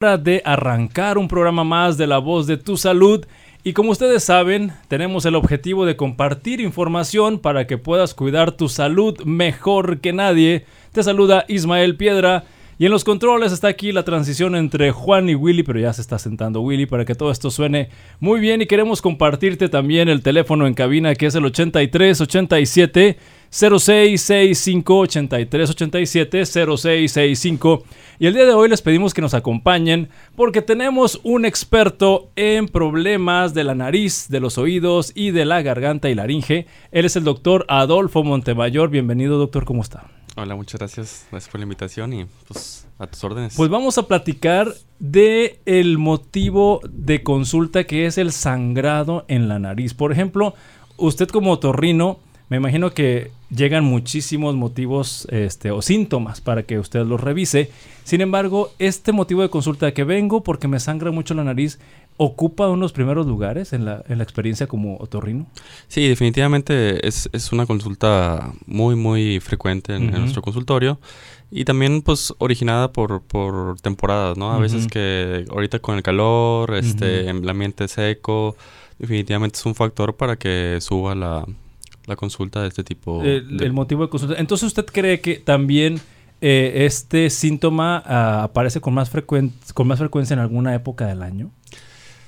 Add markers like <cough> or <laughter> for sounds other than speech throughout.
de arrancar un programa más de La Voz de tu Salud. Y como ustedes saben, tenemos el objetivo de compartir información para que puedas cuidar tu salud mejor que nadie. Te saluda Ismael Piedra. Y en los controles está aquí la transición entre Juan y Willy, pero ya se está sentando Willy para que todo esto suene muy bien. Y queremos compartirte también el teléfono en cabina que es el 8387 0665 8387 0665. Y el día de hoy les pedimos que nos acompañen porque tenemos un experto en problemas de la nariz, de los oídos y de la garganta y laringe. Él es el doctor Adolfo Montemayor. Bienvenido, doctor, ¿cómo está? Hola, muchas gracias. Gracias por la invitación y pues a tus órdenes. Pues vamos a platicar de el motivo de consulta que es el sangrado en la nariz. Por ejemplo, usted como otorrino, me imagino que llegan muchísimos motivos este, o síntomas para que usted los revise. Sin embargo, este motivo de consulta que vengo porque me sangra mucho la nariz, ¿ocupa unos primeros lugares en la, en la experiencia como otorrino? Sí, definitivamente es, es una consulta muy, muy frecuente en, en, nuestro consultorio y también pues originada por, por temporadas, ¿no? A veces que ahorita con el calor, este, el ambiente seco, definitivamente es un factor para que suba la, la consulta de este tipo. El, de... el motivo de consulta. Entonces, ¿usted cree que también eh, este síntoma uh, aparece con más, con más frecuencia en alguna época del año?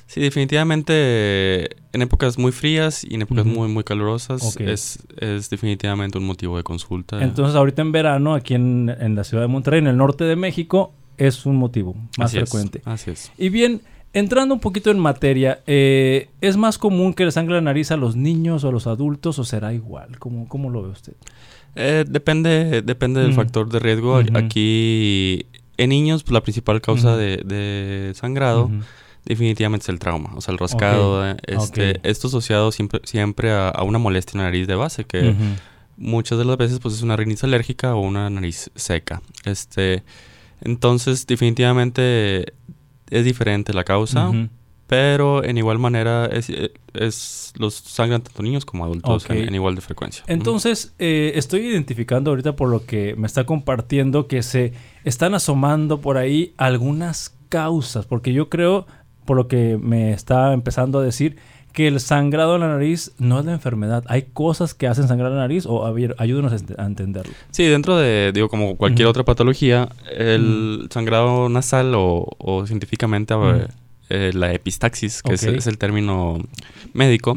Sí, definitivamente en épocas muy frías y en épocas uh -huh. muy, muy calurosas okay. es, es, definitivamente un motivo de consulta. Entonces, ahorita en verano, aquí en, en, la ciudad de Monterrey, en el norte de México, es un motivo más así frecuente. Es, así es. Y bien, Entrando un poquito en materia, eh, ¿es más común que le sangre la nariz a los niños o a los adultos o será igual? ¿Cómo, cómo lo ve usted? Eh, depende depende del mm. factor de riesgo. Aquí, en niños, pues, la principal causa de, de, sangrado definitivamente es el trauma, o sea, el rascado. Okay. Este, okay. Esto asociado siempre, siempre a, a, una molestia en la nariz de base, que muchas de las veces pues, es una rinitis alérgica o una nariz seca. Este, entonces, definitivamente es diferente la causa, uh -huh. pero en igual manera es, es, los sangran tanto niños como adultos okay. en, en, igual de frecuencia. Entonces, uh -huh. eh, estoy identificando ahorita por lo que me está compartiendo que se están asomando por ahí algunas causas, porque yo creo, por lo que me está empezando a decir, que el sangrado en la nariz no es la enfermedad. ¿Hay cosas que hacen sangrar la nariz o a ver, ayúdenos a entenderlo? Sí, dentro de, digo, como cualquier uh -huh. otra patología, el uh -huh. sangrado nasal o, o científicamente uh -huh. eh, la epistaxis, que okay. es, es, el término médico,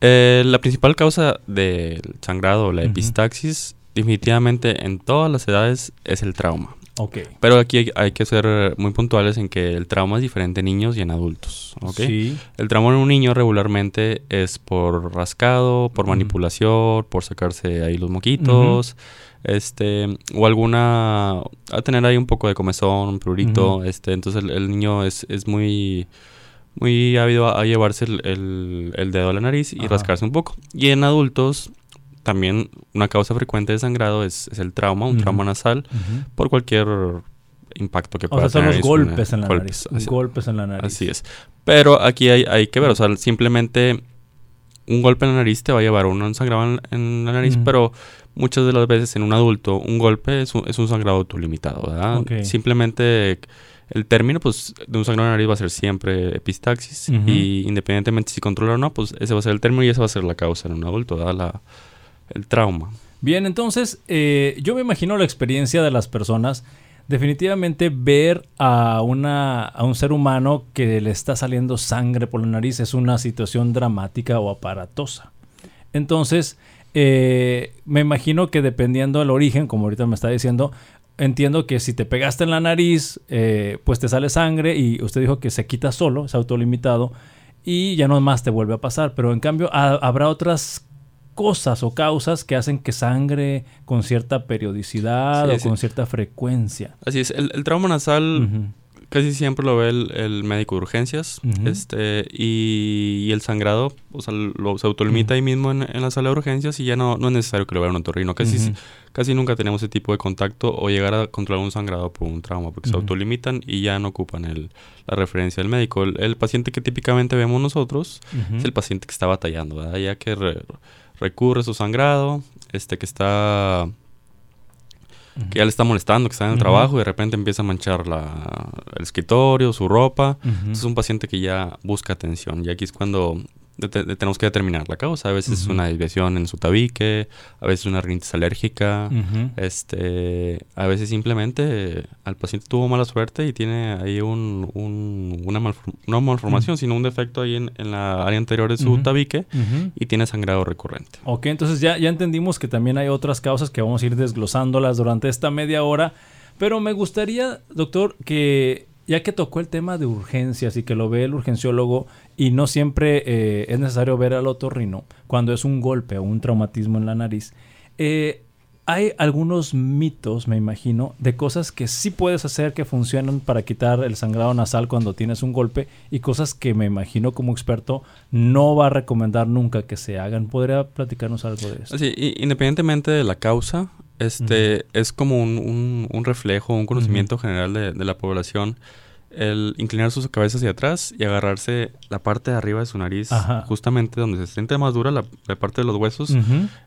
eh, la principal causa del sangrado o la epistaxis, definitivamente en todas las edades, es el trauma. Okay. Pero aquí hay, hay, que ser muy puntuales en que el trauma es diferente en niños y en adultos. ¿okay? Sí. El trauma en un niño regularmente es por rascado, por uh -huh. manipulación, por sacarse ahí los moquitos, uh -huh. este, o alguna, a tener ahí un poco de comezón, un prurito, uh -huh. este, entonces el, el, niño es, es muy muy ávido a, a llevarse el, el, el, dedo a la nariz y rascarse un poco. Y en adultos también una causa frecuente de sangrado es, es el trauma, un uh -huh. trauma nasal, uh -huh. por cualquier impacto que pueda o sea, tener. son los golpes en la golpes, nariz. Así, golpes en la nariz. Así es. Pero aquí hay, hay, que ver, o sea, simplemente un golpe en la nariz te va a llevar a un sangrado en, en la nariz, uh -huh. pero muchas de las veces en un adulto un golpe es un, es un sangrado autolimitado, ¿verdad? Okay. Simplemente el término pues de un sangrado en la nariz va a ser siempre epistaxis uh -huh. y independientemente si controla o no, pues ese va a ser el término y esa va a ser la causa en un adulto, ¿verdad? La, el trauma. Bien, entonces eh, yo me imagino la experiencia de las personas. Definitivamente ver a, una, a un ser humano que le está saliendo sangre por la nariz es una situación dramática o aparatosa. Entonces, eh, me imagino que dependiendo del origen, como ahorita me está diciendo, entiendo que si te pegaste en la nariz, eh, pues te sale sangre y usted dijo que se quita solo, es autolimitado y ya no más te vuelve a pasar. Pero en cambio, habrá otras cosas o causas que hacen que sangre con cierta periodicidad sí, o sí. con cierta frecuencia. Así es, el, el trauma nasal uh -huh. casi siempre lo ve el, el médico de urgencias uh -huh. este y, y, el sangrado, o sea, lo, se autolimita uh -huh. ahí mismo en, en, la sala de urgencias y ya no, no es necesario que lo vea un otorrino. Casi, casi nunca tenemos ese tipo de contacto o llegar a controlar un sangrado por un trauma porque se autolimitan y ya no ocupan el, la referencia del médico. El, el, paciente que típicamente vemos nosotros es el paciente que está batallando, ¿verdad? ya que... Re, recurre su sangrado, este que está que ya le está molestando, que está en el trabajo y de repente empieza a manchar la, el escritorio, su ropa. es un paciente que ya busca atención y aquí es cuando tenemos que determinar la causa. A veces es una desviación en su tabique, a veces una rinitis alérgica, este, a veces simplemente al paciente tuvo mala suerte y tiene ahí un, una, no malformación, sino un defecto ahí en, la área anterior de su tabique y tiene sangrado recurrente. Ok, entonces ya, ya entendimos que también hay otras causas que vamos a ir desglosándolas durante esta media hora, pero me gustaría, doctor, que ya que tocó el tema de urgencias y que lo ve el urgenciólogo y no siempre eh, es necesario ver al otorrino cuando es un golpe o un traumatismo en la nariz, eh, hay algunos mitos, me imagino, de cosas que sí puedes hacer que funcionan para quitar el sangrado nasal cuando tienes un golpe y cosas que me imagino como experto no va a recomendar nunca que se hagan. ¿Podría platicarnos algo de eso? Sí, independientemente de la causa, este es como un, un, reflejo, un conocimiento general de, de la población el inclinar su cabeza hacia atrás y agarrarse la parte de arriba de su nariz, justamente donde se siente más dura la, parte de los huesos.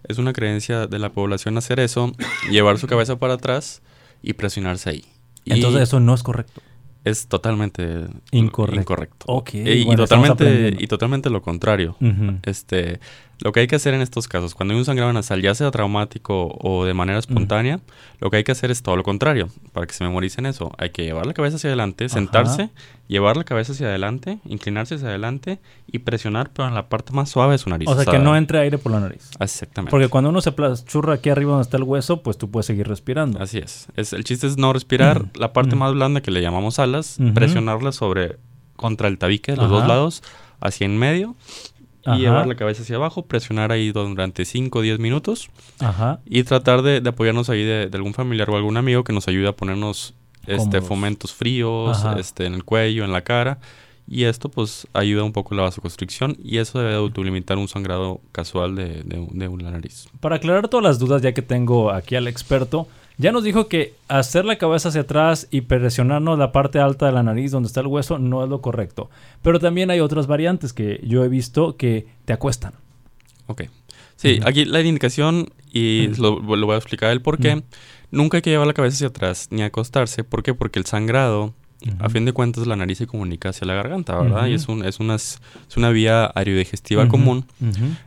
Es una creencia de la población hacer eso, <coughs> llevar su cabeza para atrás y presionarse ahí. Entonces eso no es correcto. Es totalmente incorrecto. incorrecto. y, totalmente, y totalmente lo contrario. Este, lo que hay que hacer en estos casos, cuando hay un sangrado nasal, ya sea traumático o de manera espontánea, lo que hay que hacer es todo lo contrario, para que se memoricen eso. Hay que llevar la cabeza hacia adelante, sentarse, llevar la cabeza hacia adelante, inclinarse hacia adelante y presionar, pero en la parte más suave de su nariz. O sea, que no entre aire por la nariz. Exactamente. Porque cuando uno se churra aquí arriba donde está el hueso, pues tú puedes seguir respirando. Así es. es el chiste es no respirar la parte más blanda que le llamamos alas, presionarla sobre contra el tabique, los dos lados, hacia en medio y llevar la cabeza hacia abajo, presionar ahí durante 5 o 10 minutos Ajá. y tratar de, apoyarnos ahí de, algún familiar o algún amigo que nos ayude a ponernos este, fomentos fríos este, en el cuello, en la cara. Y esto pues ayuda un poco la vasoconstricción y eso debe autolimitar un sangrado casual de, de, de una nariz. Para aclarar todas las dudas, ya que tengo aquí al experto, ya nos dijo que hacer la cabeza hacia atrás y presionarnos la parte alta de la nariz donde está el hueso no es lo correcto. Pero también hay otras variantes que yo he visto que te acuestan. Ok. Sí, aquí la indicación, y lo, voy a explicar el por qué. Nunca hay que llevar la cabeza hacia atrás ni acostarse. ¿Por qué? Porque el sangrado, a fin de cuentas, la nariz se comunica hacia la garganta, ¿verdad? Y es, un, es, una, es una vía aerodigestiva común.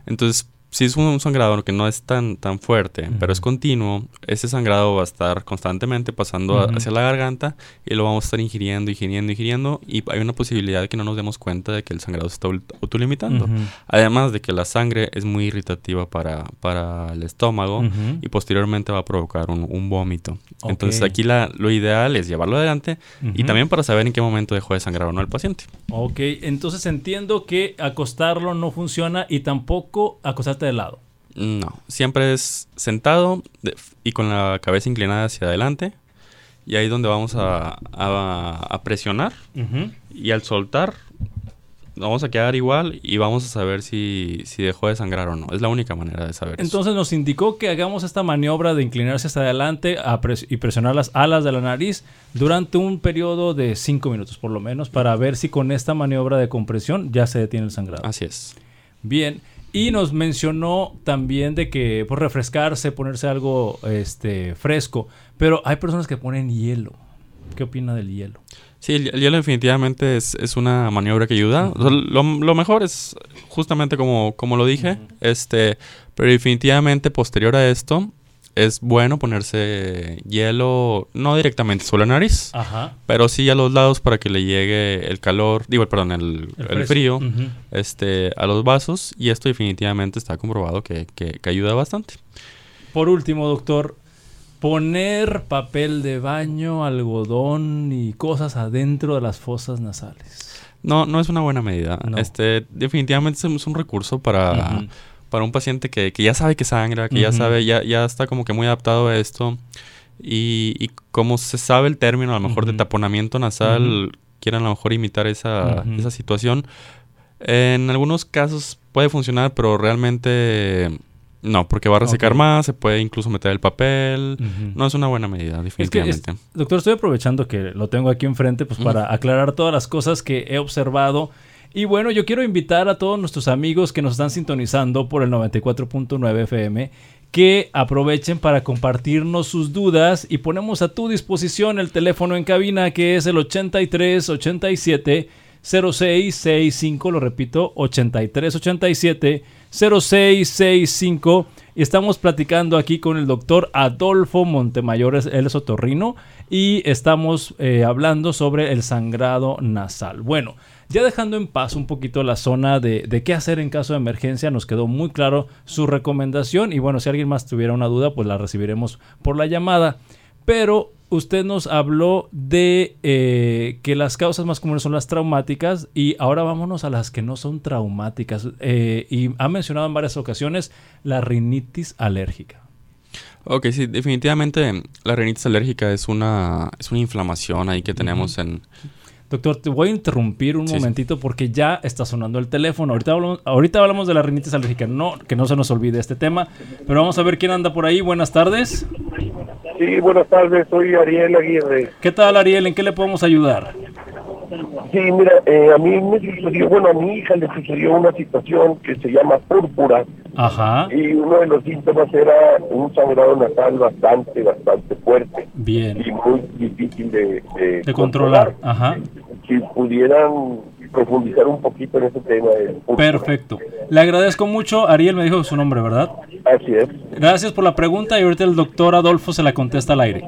Entonces, si es un, sangrado que no es tan, tan fuerte, pero es continuo, ese sangrado va a estar constantemente pasando hacia la garganta y lo vamos a estar ingiriendo, ingiriendo, ingiriendo. Y hay una posibilidad de que no nos demos cuenta de que el sangrado se está autolimitando. Además de que la sangre es muy irritativa para, para el estómago y posteriormente va a provocar un, vómito. Entonces aquí la, lo ideal es llevarlo adelante y también para saber en qué momento dejó de sangrar o no el paciente. Ok, entonces entiendo que acostarlo no funciona y tampoco acostar de lado. No, siempre es sentado y con la cabeza inclinada hacia adelante. Y ahí es donde vamos a, a, presionar. Y al soltar, vamos a quedar igual y vamos a saber si, si, dejó de sangrar o no. Es la única manera de saber. Entonces nos indicó que hagamos esta maniobra de inclinarse hacia adelante y presionar las alas de la nariz durante un periodo de 5 minutos por lo menos para ver si con esta maniobra de compresión ya se detiene el sangrado. Así es. Bien, y nos mencionó también de que por refrescarse, ponerse algo este, fresco. Pero hay personas que ponen hielo. ¿Qué opina del hielo? Sí, el, hielo definitivamente es, una maniobra que ayuda. lo, mejor es justamente como, como lo dije. este, pero definitivamente posterior a esto, es bueno ponerse hielo, no directamente solo en la nariz, pero sí a los lados para que le llegue el calor, digo, perdón, el, el, frío este, a los vasos y esto definitivamente está comprobado que, que, ayuda bastante. Por último, doctor, poner papel de baño, algodón y cosas adentro de las fosas nasales. No, no es una buena medida. Este, definitivamente es un recurso para para un paciente que, que ya sabe que sangra, que ya sabe, ya, ya está como que muy adaptado a esto. Y, y como se sabe el término, a lo mejor de taponamiento nasal, quieren a lo mejor imitar esa, esa situación. En algunos casos puede funcionar, pero realmente no, porque va a resecar más, se puede incluso meter el papel. No es una buena medida, definitivamente. doctor, estoy aprovechando que lo tengo aquí enfrente pues, para aclarar todas las cosas que he observado y bueno, yo quiero invitar a todos nuestros amigos que nos están sintonizando por el 94.9 FM que aprovechen para compartirnos sus dudas y ponemos a tu disposición el teléfono en cabina que es el 83 87 0665, lo repito, 8387 0665 y estamos platicando aquí con el doctor Adolfo Montemayor, él es otorrino y estamos eh, hablando sobre el sangrado nasal. Bueno, ya dejando en paz un poquito la zona de, de, qué hacer en caso de emergencia, nos quedó muy claro su recomendación y bueno, si alguien más tuviera una duda, pues la recibiremos por la llamada. Pero usted nos habló de eh, que las causas más comunes son las traumáticas y ahora vámonos a las que no son traumáticas. Eh, y ha mencionado en varias ocasiones la rinitis alérgica. Ok, sí, definitivamente la rinitis alérgica es una, es una inflamación ahí que tenemos en, Doctor, te voy a interrumpir un momentito porque ya está sonando el teléfono. Ahorita hablamos, ahorita hablamos de la rinitis alérgica, no, que no se nos olvide este tema. Pero vamos a ver quién anda por ahí. Buenas tardes. Sí, buenas tardes, soy Ariel Aguirre. ¿Qué tal, Ariel? ¿En qué le podemos ayudar? Sí, mira, eh, a mí me sucedió, bueno, a mi hija le sucedió una situación que se llama púrpura. Ajá. Y uno de los síntomas era un sangrado nasal bastante, bastante fuerte. Bien. Y muy difícil de, de, controlar. Ajá. Si pudieran profundizar un poquito en ese tema. Perfecto. Le agradezco mucho. Ariel me dijo su nombre, ¿verdad? Así es. Gracias por la pregunta y ahorita el doctor Adolfo se la contesta al aire.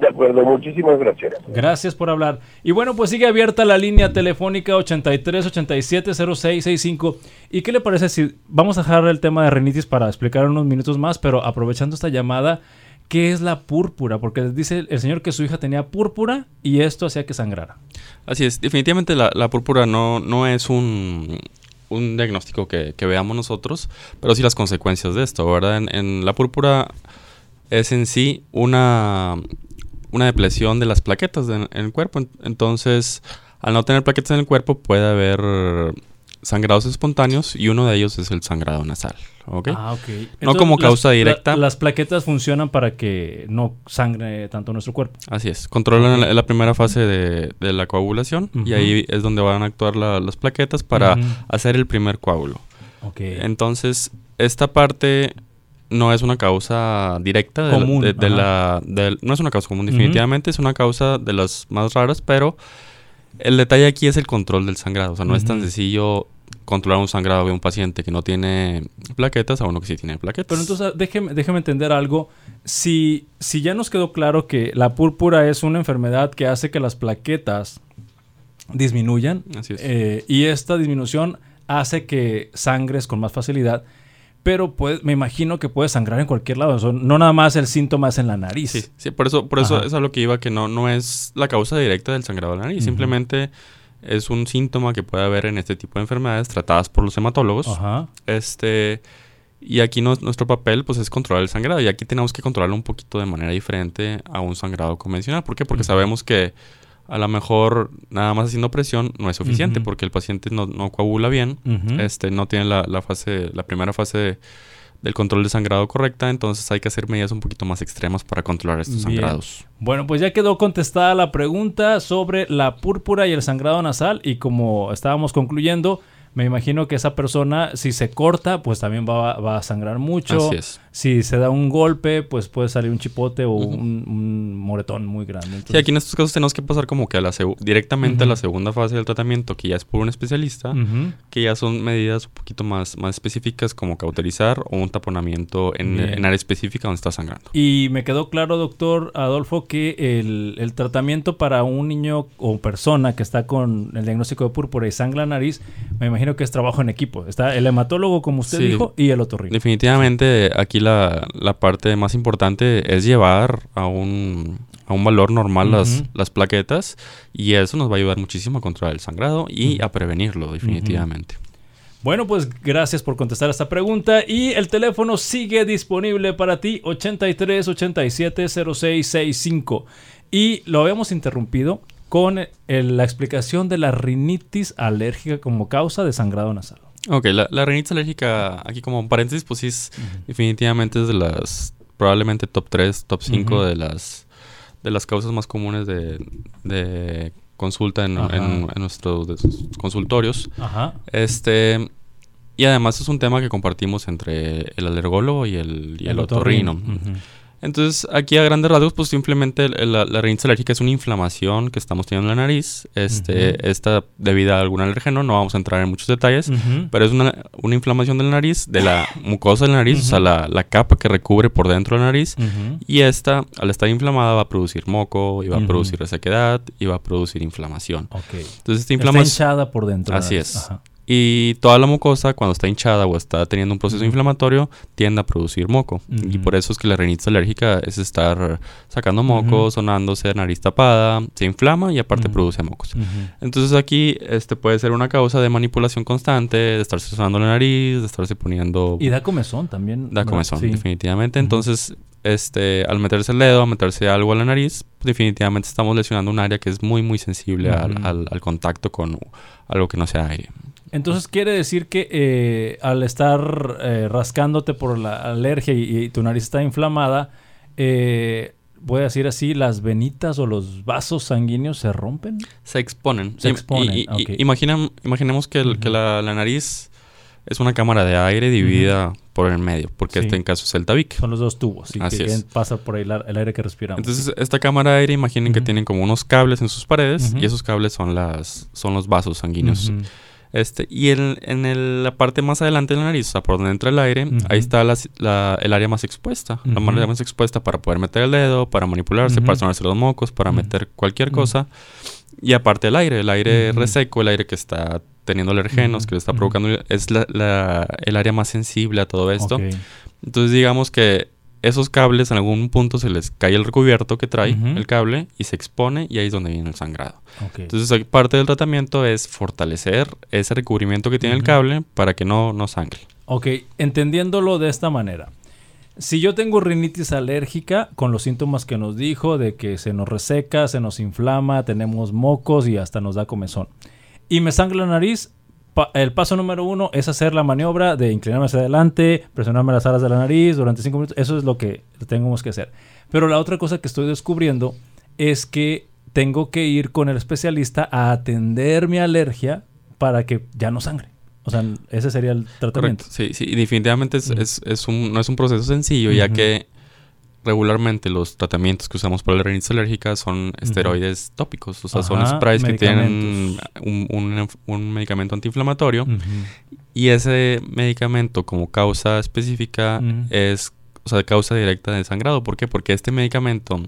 De acuerdo, muchísimas gracias. Gracias por hablar. Y bueno, pues sigue abierta la línea telefónica 83 87 0665. ¿Y qué le parece si vamos a dejar el tema de rinitis para explicar unos minutos más, pero aprovechando esta llamada, ¿qué es la púrpura? Porque dice el señor que su hija tenía púrpura y esto hacía que sangrara. Así es, definitivamente la, púrpura no, no es un, un diagnóstico que, veamos nosotros, pero sí las consecuencias de esto, ¿verdad? En, la púrpura es en sí una, una depresión de las plaquetas en el cuerpo. Entonces, al no tener plaquetas en el cuerpo, puede haber sangrados espontáneos y uno de ellos es el sangrado nasal. Ah, ok. no como causa directa. las plaquetas funcionan para que no sangre tanto nuestro cuerpo. Así es. Controlan la, primera fase de, la coagulación y ahí es donde van a actuar las plaquetas para hacer el primer coágulo. Okay. Entonces, esta parte no es una causa directa de, de, la... no es una causa común, definitivamente. Es una causa de las más raras, pero el detalle aquí es el control del sangrado. O sea, no es tan sencillo controlar un sangrado de un paciente que no tiene plaquetas a uno que sí tiene plaquetas. Pero entonces déjeme, déjeme entender algo. Si, si ya nos quedó claro que la púrpura es una enfermedad que hace que las plaquetas disminuyan eh, y esta disminución hace que sangres con más facilidad, pero pues, me imagino que puede sangrar en cualquier lado. no nada más el síntoma es en la nariz. Sí, sí por eso, por eso es a lo que iba, que no, no es la causa directa del sangrado de la nariz. Simplemente es un síntoma que puede haber en este tipo de enfermedades tratadas por los hematólogos. Ajá. Este, y aquí nuestro papel pues es controlar el sangrado. Y aquí tenemos que controlarlo un poquito de manera diferente a un sangrado convencional. ¿Por qué? Porque sabemos que a lo mejor nada más haciendo presión no es suficiente porque el paciente no, coagula bien, este, no tiene la, la, fase, la primera fase de del control de sangrado correcta, entonces hay que hacer medidas un poquito más extremas para controlar estos sangrados. Bueno, pues ya quedó contestada la pregunta sobre la púrpura y el sangrado nasal y como estábamos concluyendo, me imagino que esa persona, si se corta, pues también va, a sangrar mucho. Así es. Si se da un golpe, pues puede salir un chipote o un, moretón muy grande. Sí, aquí en estos casos tenemos que pasar como que a la directamente a la segunda fase del tratamiento, que ya es por un especialista, que ya son medidas un poquito más, más específicas como cauterizar o un taponamiento en, área específica donde está sangrando. Y me quedó claro, doctor Adolfo, que el, el tratamiento para un niño o persona que está con el diagnóstico de púrpura y sangra la nariz, me imagino que es trabajo en equipo. Está el hematólogo, como usted dijo, y el otorrino. Definitivamente aquí la, parte más importante es llevar a un, a un valor normal las, las plaquetas y eso nos va a ayudar muchísimo a controlar el sangrado y a prevenirlo definitivamente. Bueno, pues gracias por contestar esta pregunta y el teléfono sigue disponible para ti 83 87 0665 y lo habíamos interrumpido con la explicación de la rinitis alérgica como causa de sangrado nasal. Ok, la, rinitis alérgica, aquí como paréntesis, pues sí es definitivamente es de las, probablemente top 3, top 5 de las de las causas más comunes de, consulta en, nuestros consultorios. Ajá. Este, y además es un tema que compartimos entre el alergólogo y el, y el, otorrino. Entonces, aquí a grandes rasgos, pues simplemente la, la, rinitis alérgica es una inflamación que estamos teniendo en la nariz. Este, Esta debido a algún alergeno, no vamos a entrar en muchos detalles, pero es una, una, inflamación de la nariz, de la <laughs> mucosa de la nariz, o sea, la, la, capa que recubre por dentro de la nariz. Y esta, al estar inflamada, va a producir moco, y va a producir resequedad, y va a producir inflamación. Entonces, esta inflamación... Está hinchada por dentro. Así es. Y toda la mucosa, cuando está hinchada o está teniendo un proceso inflamatorio, tiende a producir moco. Y por eso es que la rinitis alérgica es estar sacando moco, sonándose, nariz tapada, se inflama y aparte produce mocos. Entonces aquí este puede ser una causa de manipulación constante, de estarse sonando la nariz, de estarse poniendo... Y da comezón también. Da comezón, definitivamente. Entonces, este, al meterse el dedo, al meterse algo a la nariz, definitivamente estamos lesionando un área que es muy, muy sensible al, al, al contacto con algo que no sea aire. Entonces quiere decir que eh, al estar eh, rascándote por la alergia y, tu nariz está inflamada, eh, voy a decir así, las venitas o los vasos sanguíneos se rompen. Se exponen. Se exponen. imaginemos que, la, nariz es una cámara de aire dividida por el medio, porque este en caso es el tabique. Son los dos tubos, Así que pasa por ahí el aire que respiramos. Entonces, esta cámara de aire, imaginen que tienen como unos cables en sus paredes, y esos cables son, las, son los vasos sanguíneos. Este, y en, en la parte más adelante de la nariz, o sea, por donde entra el aire, ahí está la, el área más expuesta. La área más expuesta para poder meter el dedo, para manipularse, para sonarse los mocos, para meter cualquier cosa. Y aparte el aire, el aire reseco, el aire que está teniendo alergenos, que le está provocando, es la, el área más sensible a todo esto. Entonces digamos que esos cables en algún punto se les cae el recubierto que trae el cable y se expone y ahí es donde viene el sangrado. Entonces parte del tratamiento es fortalecer ese recubrimiento que tiene el cable para que no, no sangre. Ok, entendiéndolo de esta manera. Si yo tengo rinitis alérgica con los síntomas que nos dijo de que se nos reseca, se nos inflama, tenemos mocos y hasta nos da comezón y me sangra la nariz, el paso número uno es hacer la maniobra de inclinarme hacia adelante, presionarme las alas de la nariz durante cinco minutos. Eso es lo que tenemos que hacer. Pero la otra cosa que estoy descubriendo es que tengo que ir con el especialista a atender mi alergia para que ya no sangre. O sea, ese sería el tratamiento. Sí, sí, definitivamente es, es, un, no es un proceso sencillo, ya que regularmente los tratamientos que usamos para la rinitis alérgica son esteroides tópicos, o sea, son sprays que tienen un, medicamento antiinflamatorio y ese medicamento como causa específica es, o sea, causa directa de sangrado. ¿Por qué? Porque este medicamento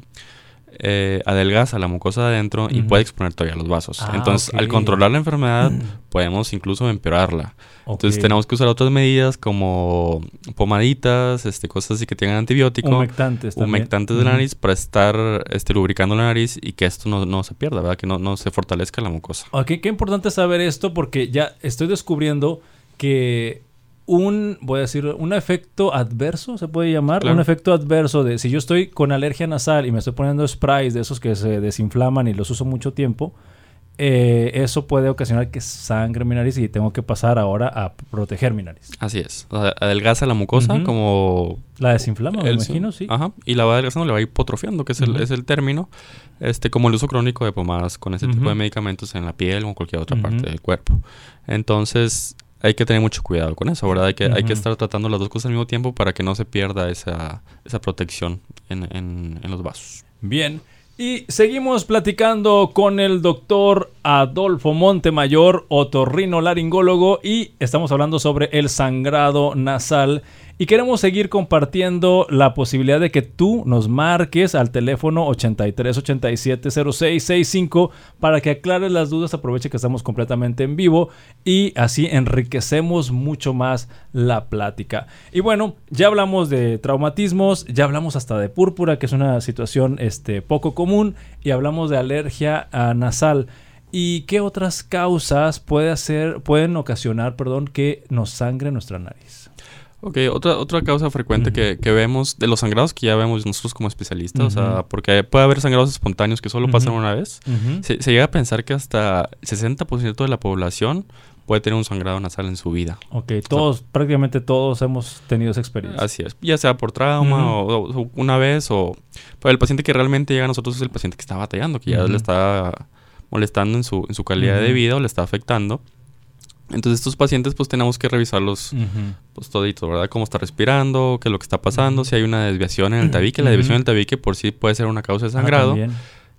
eh, adelgaza la mucosa de adentro y puede exponer todavía los vasos. Ah, Entonces, al controlar la enfermedad, podemos incluso empeorarla. Entonces, tenemos que usar otras medidas como pomaditas, este, cosas así que tengan antibiótico. Humectantes Humectantes de la nariz para estar este, lubricando la nariz y que esto no, no se pierda, ¿verdad? Que no, no se fortalezca la mucosa. Ok, qué importante saber esto porque ya estoy descubriendo que un, voy a decir, un efecto adverso, se puede llamar, un efecto adverso de si yo estoy con alergia nasal y me estoy poniendo sprays de esos que se desinflaman y los uso mucho tiempo, eh, eso puede ocasionar que sangre mi nariz y tengo que pasar ahora a proteger mi nariz. Así es. adelgaza la mucosa como... La desinflama, me imagino, sí. Ajá. Y la va adelgazando, le va hipotrofiando, que es, el, es el término, este, como el uso crónico de pomadas con ese tipo de medicamentos en la piel o en cualquier otra parte del cuerpo. Entonces, hay que tener mucho cuidado con eso, ¿verdad? Hay que, hay que estar tratando las dos cosas al mismo tiempo para que no se pierda esa, esa protección en, en, en los vasos. Bien. Y seguimos platicando con el doctor Adolfo Montemayor, otorrino laringólogo, y estamos hablando sobre el sangrado nasal y queremos seguir compartiendo la posibilidad de que tú nos marques al teléfono 83870665 para que aclares las dudas. Aproveche que estamos completamente en vivo y así enriquecemos mucho más la plática. Y bueno, ya hablamos de traumatismos, ya hablamos hasta de púrpura, que es una situación este, poco común, y hablamos de alergia nasal. ¿Y qué otras causas puede hacer, pueden ocasionar perdón, que nos sangre nuestra nariz? Ok, otra, otra causa frecuente que, que, vemos de los sangrados que ya vemos nosotros como especialistas, o sea, porque puede haber sangrados espontáneos que solo pasan una vez, se, llega a pensar que hasta 60% de la población puede tener un sangrado nasal en su vida. Ok, todos, prácticamente todos hemos tenido esa experiencia. Así es, ya sea por trauma o, una vez o... Pero el paciente que realmente llega a nosotros es el paciente que está batallando, que ya le está molestando en su, en su calidad de vida o le está afectando. Entonces estos pacientes pues tenemos que revisarlos pues todito, ¿verdad? Cómo está respirando, qué es lo que está pasando, si hay una desviación en el tabique. La desviación del tabique por sí puede ser una causa de ah, sangrado.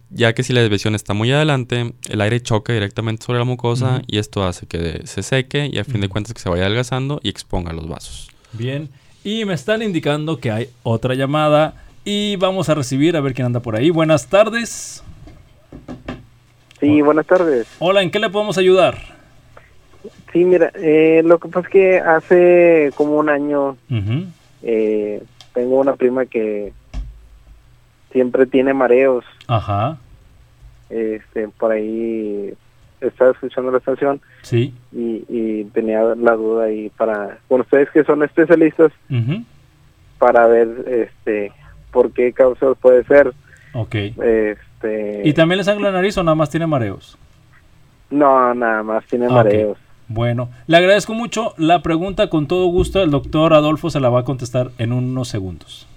ya que si la desviación está muy adelante, el aire choca directamente sobre la mucosa y esto hace que se seque y a fin de cuentas que se vaya adelgazando y exponga los vasos. Bien, y me están indicando que hay otra llamada y vamos a recibir a ver quién anda por ahí. Buenas tardes. Sí, buenas tardes. Hola, ¿en qué le podemos ayudar? Sí, mira, eh, lo que pasa es que hace como un año eh, tengo una prima que siempre tiene mareos. Ajá. Este, por ahí estaba escuchando la estación. Sí. Y, tenía la duda ahí para, con ustedes que son especialistas, para ver este por qué causas puede ser. Ok. Este, ¿Y también le sangra la nariz o nada más tiene mareos? No, nada más tiene mareos. Bueno, le agradezco mucho la pregunta con todo gusto. El doctor Adolfo se la va a contestar en unos segundos.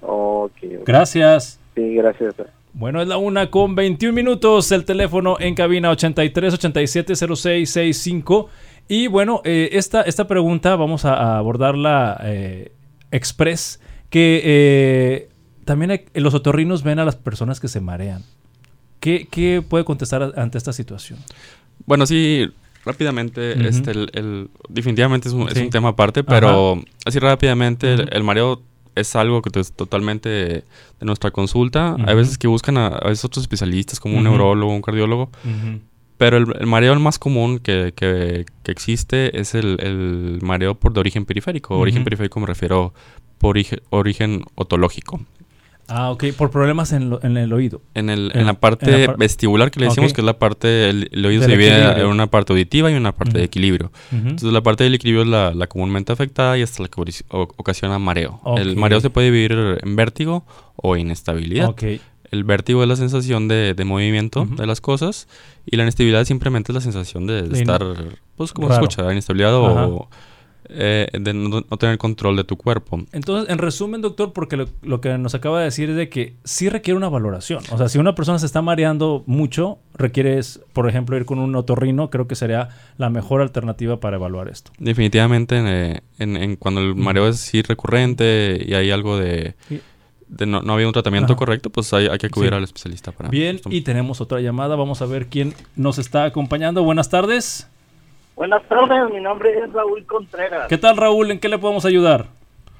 Okay, Gracias. Sí, gracias. Bueno, es la una con 21 minutos. El teléfono en cabina 83 87 06 65. Y bueno, eh, esta, esta pregunta vamos a, abordarla eh, express. Que eh, también los otorrinos ven a las personas que se marean. ¿Qué, ¿Qué puede contestar ante esta situación? Bueno, sí, rápidamente, este, el, definitivamente es un, tema aparte, pero así rápidamente, el, mareo es algo que es totalmente de nuestra consulta. Hay veces que buscan a, veces otros especialistas, como un neurólogo, un cardiólogo, pero el, mareo más común que, que, existe es el, mareo por de origen periférico. Origen periférico me refiero por origen otológico. Ah, ok, por problemas en, el oído. En, el, en, la parte vestibular que le decimos, que es la parte, el, oído se divide en una parte auditiva y una parte de equilibrio. Entonces la parte del equilibrio es la, comúnmente afectada y hasta la que ocasiona mareo. El mareo se puede dividir en vértigo o inestabilidad. El vértigo es la sensación de, movimiento de las cosas y la inestabilidad simplemente es la sensación de, estar, pues como se escucha, inestabilidad o eh, de no, tener control de tu cuerpo. Entonces, en resumen, doctor, porque lo, que nos acaba de decir es de que sí requiere una valoración. O sea, si una persona se está mareando mucho, requieres, por ejemplo, ir con un otorrino, creo que sería la mejor alternativa para evaluar esto. Definitivamente, eh, en, cuando el mareo es sí recurrente y hay algo de... no, no, había un tratamiento correcto, pues hay, que acudir al especialista para... Bien, y tenemos otra llamada. Vamos a ver quién nos está acompañando. Buenas tardes. Buenas tardes, mi nombre es Raúl Contreras. ¿Qué tal, Raúl? ¿En qué le podemos ayudar?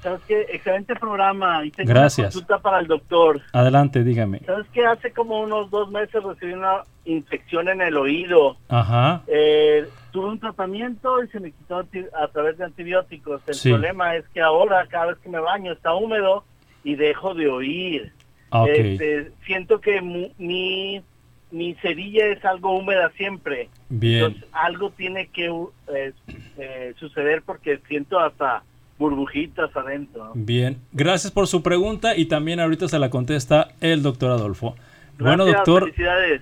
Sabes que excelente programa y tengo Gracias. una consulta para el doctor. Adelante, dígame. Sabes que hace como unos dos meses recibí una infección en el oído. Ajá. Eh, tuve un tratamiento y se me quitó a través de antibióticos. El problema es que ahora cada vez que me baño está húmedo y dejo de oír. Ah, este, siento que mi mi cerilla es algo húmeda siempre. Bien. Entonces, algo tiene que eh, eh, suceder porque siento hasta burbujitas adentro. Bien, gracias por su pregunta y también ahorita se la contesta el doctor Adolfo. bueno, doctor. Felicidades.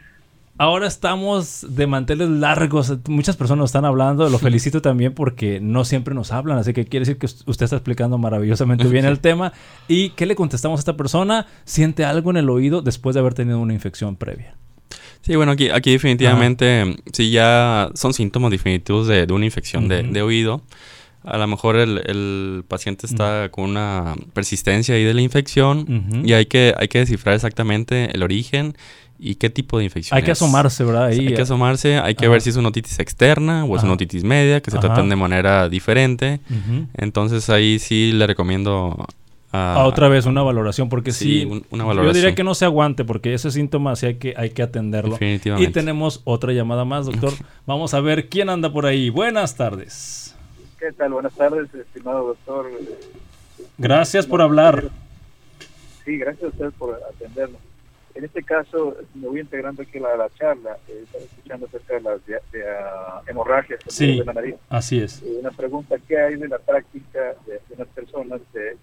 Ahora estamos de manteles largos. Muchas personas están hablando. Lo felicito también porque no siempre nos hablan. Así que quiere decir que usted está explicando maravillosamente bien el tema. ¿Y qué le contestamos a esta persona? ¿Siente algo en el oído después de haber tenido una infección previa? Sí, bueno, aquí, aquí definitivamente, sí ya son síntomas definitivos de, una infección de, oído. A lo mejor el, paciente está con una persistencia ahí de la infección y hay que, hay que descifrar exactamente el origen y qué tipo de infección Hay que asomarse, ¿verdad? hay que asomarse, hay que ver si es una otitis externa o es una otitis media, que se tratan de manera diferente. Entonces ahí sí le recomiendo a, otra vez una valoración, porque sí, una valoración. yo diría que no se aguante, porque ese síntoma sí hay que, hay que atenderlo. Y tenemos otra llamada más, doctor. <laughs> Vamos a ver quién anda por ahí. Buenas tardes. ¿Qué tal? Buenas tardes, estimado doctor. Gracias por hablar. Sí, gracias a usted por atendernos. En este caso, me voy integrando aquí a la, la charla, eh, escuchando acerca de las de, ah, hemorragias sí, de la nariz. Así es. Eh, una pregunta, ¿qué hay de la práctica de, unas personas de,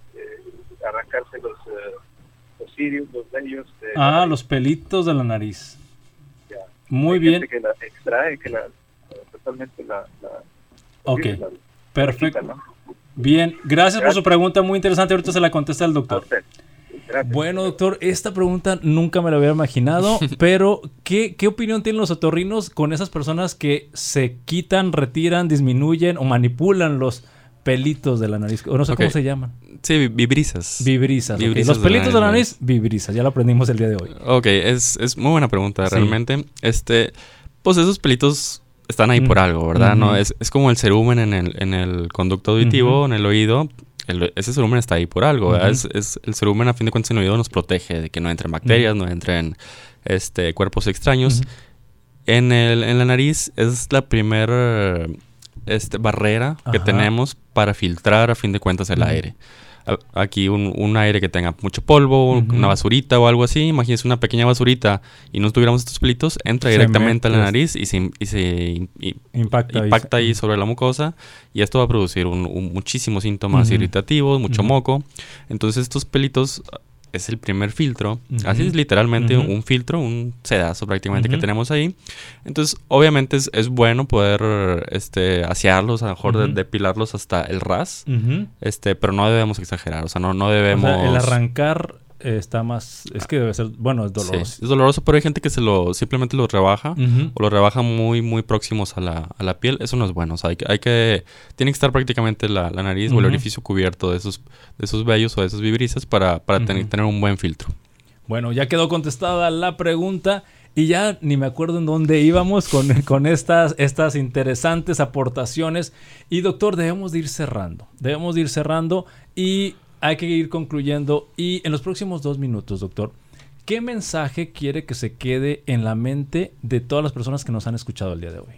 arrancarse los, uh, los cirios, los vellos? ah, los pelitos de la nariz. Ya. Muy bien. que la extrae, que la, totalmente la... ok, perfecto. Bien, gracias, por su pregunta, muy interesante. Ahorita se la contesta el doctor. Bueno, doctor, esta pregunta nunca me la había imaginado, <laughs> pero ¿qué, ¿qué opinión tienen los otorrinos con esas personas que se quitan, retiran, disminuyen o manipulan los pelitos de la nariz? O no sé cómo se llaman. Sí, vibrisas. Vibrisas. Los pelitos de la nariz, vibrisas. Ya lo aprendimos el día de hoy. Ok, es, muy buena pregunta, realmente. Este, pues esos pelitos están ahí por algo, ¿verdad? No, es, es, como el cerumen en el, en el conducto auditivo, en el oído ese cerumen está ahí por algo. es, el cerumen, a fin de cuentas, en el oído nos protege de que no entren bacterias, no entren este, cuerpos extraños. en, el, en la nariz es la primera este, barrera que tenemos para filtrar, a fin de cuentas, el aire. Aquí un, aire que tenga mucho polvo, una basurita o algo así. Imagínense una pequeña basurita y no tuviéramos estos pelitos, entra directamente a la nariz y se, y se impacta, impacta ahí sobre la mucosa y esto va a producir muchísimos síntomas irritativos, mucho moco. Entonces estos pelitos es el primer filtro. Así es literalmente un filtro, un sedazo prácticamente que tenemos ahí. Entonces, obviamente es, es bueno poder este, asearlos, a lo mejor depilarlos hasta el ras, este, pero no debemos exagerar. O sea, no, no debemos... el arrancar está más es que debe ser bueno es doloroso es doloroso pero hay gente que se lo simplemente lo rebaja o lo rebaja muy muy próximos a la, a la piel eso no es bueno o sea hay que, hay que tiene que estar prácticamente la, la nariz o el orificio cubierto de esos de esos vellos o de esas vibrisas para, para tener, tener un buen filtro bueno ya quedó contestada la pregunta y ya ni me acuerdo en dónde íbamos con, <laughs> con estas, estas interesantes aportaciones. Y doctor, debemos de ir cerrando. Debemos de ir cerrando. Y hay que ir concluyendo. Y en los próximos dos minutos, doctor, ¿qué mensaje quiere que se quede en la mente de todas las personas que nos han escuchado el día de hoy?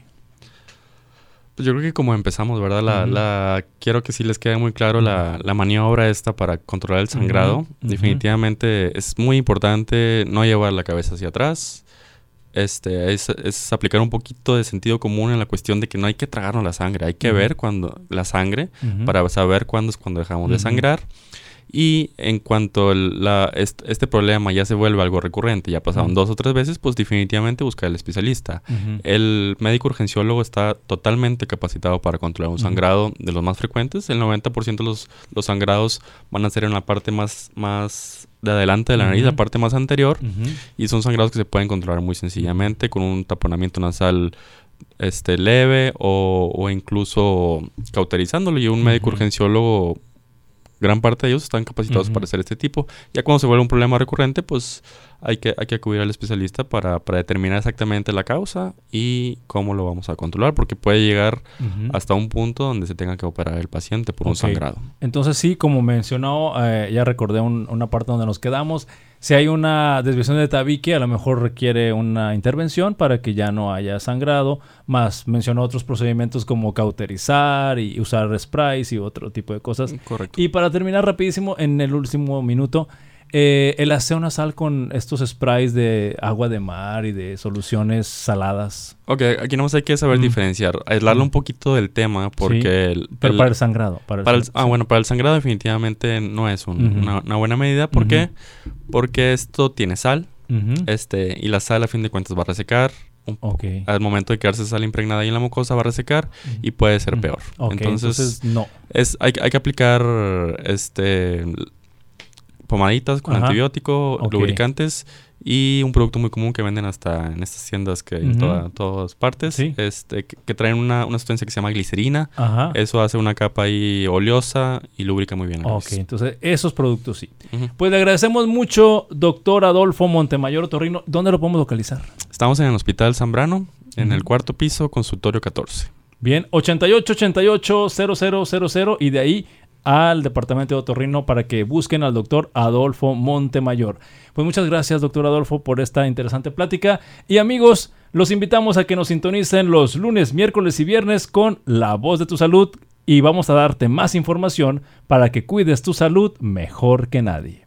Pues yo creo que como empezamos, ¿verdad? La, quiero que sí les quede muy claro la, maniobra esta para controlar el sangrado. Definitivamente es muy importante no llevar la cabeza hacia atrás. Este, es, aplicar un poquito de sentido común en la cuestión de que no hay que tragarnos la sangre, hay que ver cuando la sangre para saber cuándo es cuando dejamos de sangrar. Y en cuanto la, este, problema ya se vuelve algo recurrente, ya pasaron dos o tres veces, pues definitivamente buscar al especialista. El médico urgenciólogo está totalmente capacitado para controlar un sangrado de los más frecuentes. El 90% de los, los sangrados van a ser en la parte más, más de adelante de la nariz, la parte más anterior. Y son sangrados que se pueden controlar muy sencillamente con un taponamiento nasal este leve o, o incluso cauterizándolo. Y un médico urgenciólogo gran parte de ellos están capacitados para hacer este tipo. Ya cuando se vuelve un problema recurrente, pues hay que, hay que acudir al especialista para, determinar exactamente la causa y cómo lo vamos a controlar, porque puede llegar hasta un punto donde se tenga que operar el paciente por un sangrado. Entonces sí, como mencionó, eh, ya recordé una parte donde nos quedamos, si hay una desviación de tabique, a lo mejor requiere una intervención para que ya no haya sangrado. Más mencionó otros procedimientos como cauterizar y usar sprays y otro tipo de cosas. Correcto. Y para terminar rapidísimo, en el último minuto, eh, el aseo nasal con estos sprays de agua de mar y de soluciones saladas. Ok, aquí no hay que saber diferenciar, aislarlo un poquito del tema porque... pero para el sangrado. Para ah, bueno, para el sangrado definitivamente no es una, buena medida. ¿Por qué? Porque esto tiene sal este y la sal a fin de cuentas va a resecar. Al momento de quedarse sal impregnada ahí en la mucosa va a resecar y puede ser peor. entonces, no. Es, hay, hay que aplicar este pomaditas con antibiótico, lubricantes y un producto muy común que venden hasta en estas tiendas que hay en todas partes, este, que, traen una, una, sustancia que se llama glicerina. Eso hace una capa ahí oleosa y lubrica muy bien. ok, entonces esos productos sí. Pues le agradecemos mucho, doctor Adolfo Montemayor Torrino. ¿Dónde lo podemos localizar? Estamos en el Hospital Zambrano, en el cuarto piso, consultorio 14. Bien, 88 88 0000 y de ahí al departamento de otorrino para que busquen al doctor Adolfo Montemayor. Pues muchas gracias, doctor Adolfo, por esta interesante plática. Y amigos, los invitamos a que nos sintonicen los lunes, miércoles y viernes con La Voz de tu Salud y vamos a darte más información para que cuides tu salud mejor que nadie.